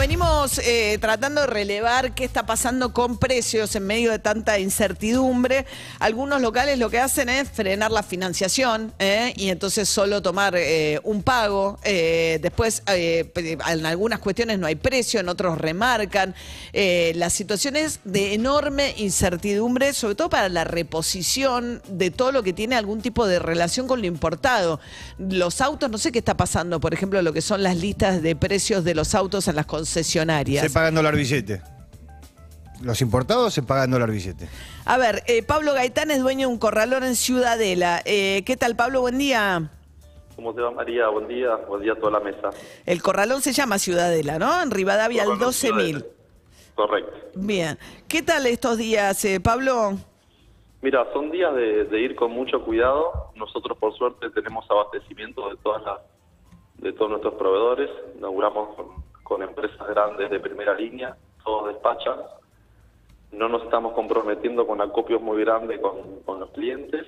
venimos eh, tratando de relevar qué está pasando con precios en medio de tanta incertidumbre. Algunos locales lo que hacen es frenar la financiación ¿eh? y entonces solo tomar eh, un pago. Después, en algunas cuestiones no hay precio, en otros remarcan. La situación es de enorme incertidumbre, sobre todo para la reposición de todo lo que tiene algún tipo de relación con lo importado. Los autos, no sé qué está pasando, por ejemplo, lo que son las listas de precios de los autos en las concesionarias. Se pagan dólar billete. Los importados se pagan dólar billete. A ver, eh, Pablo Gaitán es dueño de un corralón en Ciudadela. Eh, ¿Qué tal, Pablo? Buen día. ¿Cómo te va María? Buen día, buen día a toda la mesa. El corralón se llama Ciudadela, ¿no? En Rivadavia al Corralón 12.000. Correcto. Bien. ¿Qué tal estos días, eh, Pablo? Mira, son días de, de ir con mucho cuidado. Nosotros por suerte tenemos abastecimiento de todas las, de todos nuestros proveedores. Inauguramos con, con empresas grandes de primera línea, todos despachan. No nos estamos comprometiendo con acopios muy grandes con, los clientes,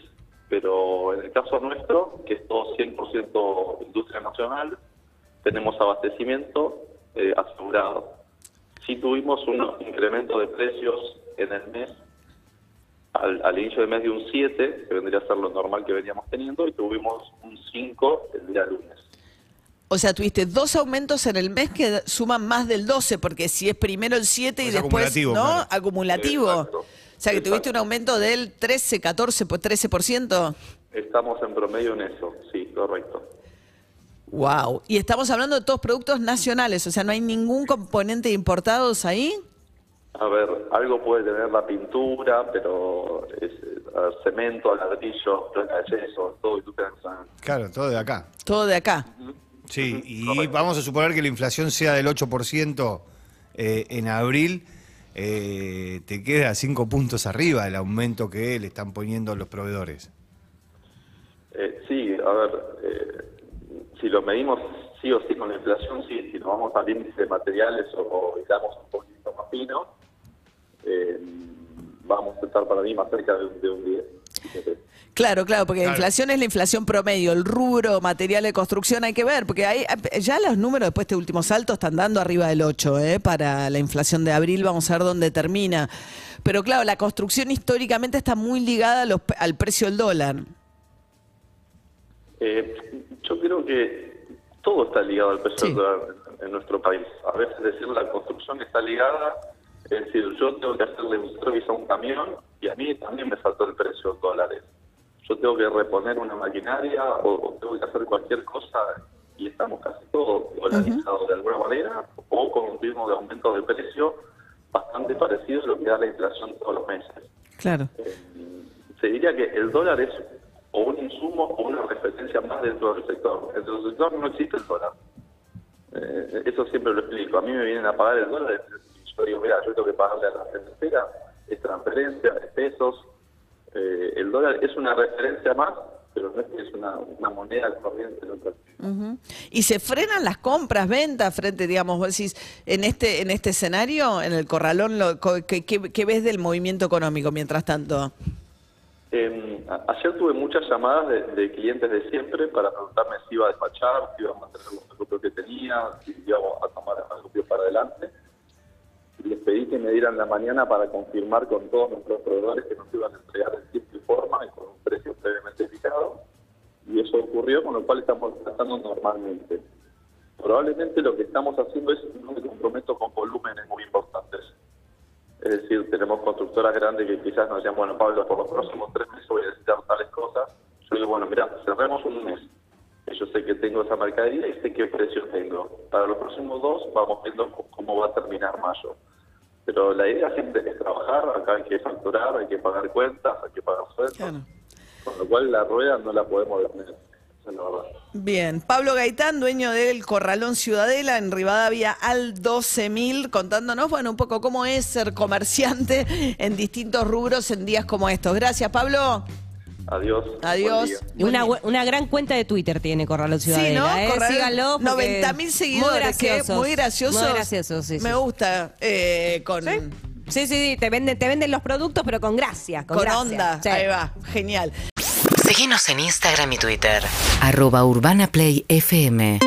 pero en el caso nuestro, que es todo 100% industria nacional, tenemos abastecimiento eh, asegurado. Sí tuvimos un incremento de precios en el mes, al, al inicio del mes de un 7, que vendría a ser lo normal que veníamos teniendo, y tuvimos un 5 el día lunes. O sea, tuviste dos aumentos en el mes que suman más del 12, porque si es primero el 7 y Es después, acumulativo, ¿no? claro. Acumulativo. Exacto. O sea, que tuviste un aumento del 13, 14, pues 13%. Estamos en promedio en eso, sí, correcto. Wow. Y estamos hablando de todos productos nacionales, o sea, no hay ningún componente de importados ahí. A ver, algo puede tener la pintura, pero es, eh, ver, cemento, ladrillo, placa de yeso, todo industria. Claro, todo de acá. Todo de acá. Sí, y vamos a suponer que la inflación sea del 8% eh, en abril. eh, te queda 5 puntos arriba el aumento que le están poniendo los proveedores. Eh, sí, a ver, eh, si lo medimos sí o sí con la inflación, sí, si nos vamos al índice de materiales o, digamos un poquito más fino, eh, vamos a estar para mí más cerca de, un- de un 10. Claro, claro, porque la inflación es la inflación promedio, el rubro, material de construcción, hay que ver, porque hay, ya los números después de este último salto están dando arriba del 8, ¿eh? para la inflación de abril, vamos a ver dónde termina. Pero claro, la construcción históricamente está muy ligada a los- al precio del dólar. Eh, yo creo que todo está ligado al precio Sí. del dólar en, en nuestro país. A veces decir la construcción está ligada, es decir, yo tengo que hacerle un servicio a un camión y a mí también me saltó el precio en dólares. Yo tengo que reponer una maquinaria o, tengo que hacer cualquier cosa y estamos casi todos dolarizados de alguna manera o con un ritmo de aumento de precio bastante parecido a lo que da la inflación todos los meses Claro. se diría que el dólar es o un insumo o una referencia más dentro del sector. Dentro del sector no existe el dólar. Eh, eso siempre lo explico. A mí me vienen a pagar el dólar yo digo, mira, yo tengo que pagarle a la financiera, es transferencia, es pesos. Eh, el dólar es una referencia más, pero no es que es una, una moneda corriente. en otra. Ujú. Y se frenan las compras, ventas frente, digamos, vos decís, en este, en este escenario, en el corralón, lo- co- ¿qué, qué- qué ves del movimiento económico mientras tanto? Eh, ayer tuve muchas llamadas de, de clientes de siempre para preguntarme si iba a despachar, si iba a mantener los acopios que tenía, si íbamos a tomar acopios para adelante. Pedí que me dieran la mañana para confirmar con todos nuestros proveedores que nos iban a entregar en tiempo y forma y con un precio previamente fijado. Y eso ocurrió, con lo cual estamos tratando normalmente. Probablemente lo que estamos haciendo es no me comprometo con volúmenes muy importantes. Es decir, tenemos constructoras grandes que quizás nos decían, bueno, Pablo, por los próximos tres meses voy a necesitar tales cosas. Yo digo, bueno, mira, cerremos un mes. Yo sé que tengo esa mercadería y sé qué precio tengo. Para los próximos dos vamos viendo cómo va a terminar mayo. Pero la idea siempre es trabajar, acá hay que facturar, hay que pagar cuentas, hay que pagar sueldos. Claro. Con lo cual la rueda no la podemos detener. Bien, Pablo Gaitán, dueño del Corralón Ciudadela en Rivadavia al 12.000, contándonos, bueno, un poco cómo es ser comerciante en distintos rubros en días como estos. Gracias, Pablo. Adiós. Adiós. Una, una gran cuenta de Twitter tiene Corralón Ciudadela. Sí, ¿no? ¿eh? Corralón, Síganlo. porque 90 mil seguidores, Muy que graciosos. muy graciosos. Muy graciosos, sí. sí. Me gusta. eh, con, Sí, sí, sí, te venden, te venden los productos, pero con gracia. Con, con gracia. onda. Sí. Ahí va, genial. Seguinos en Instagram y Twitter. Arroba Urbana Play FM.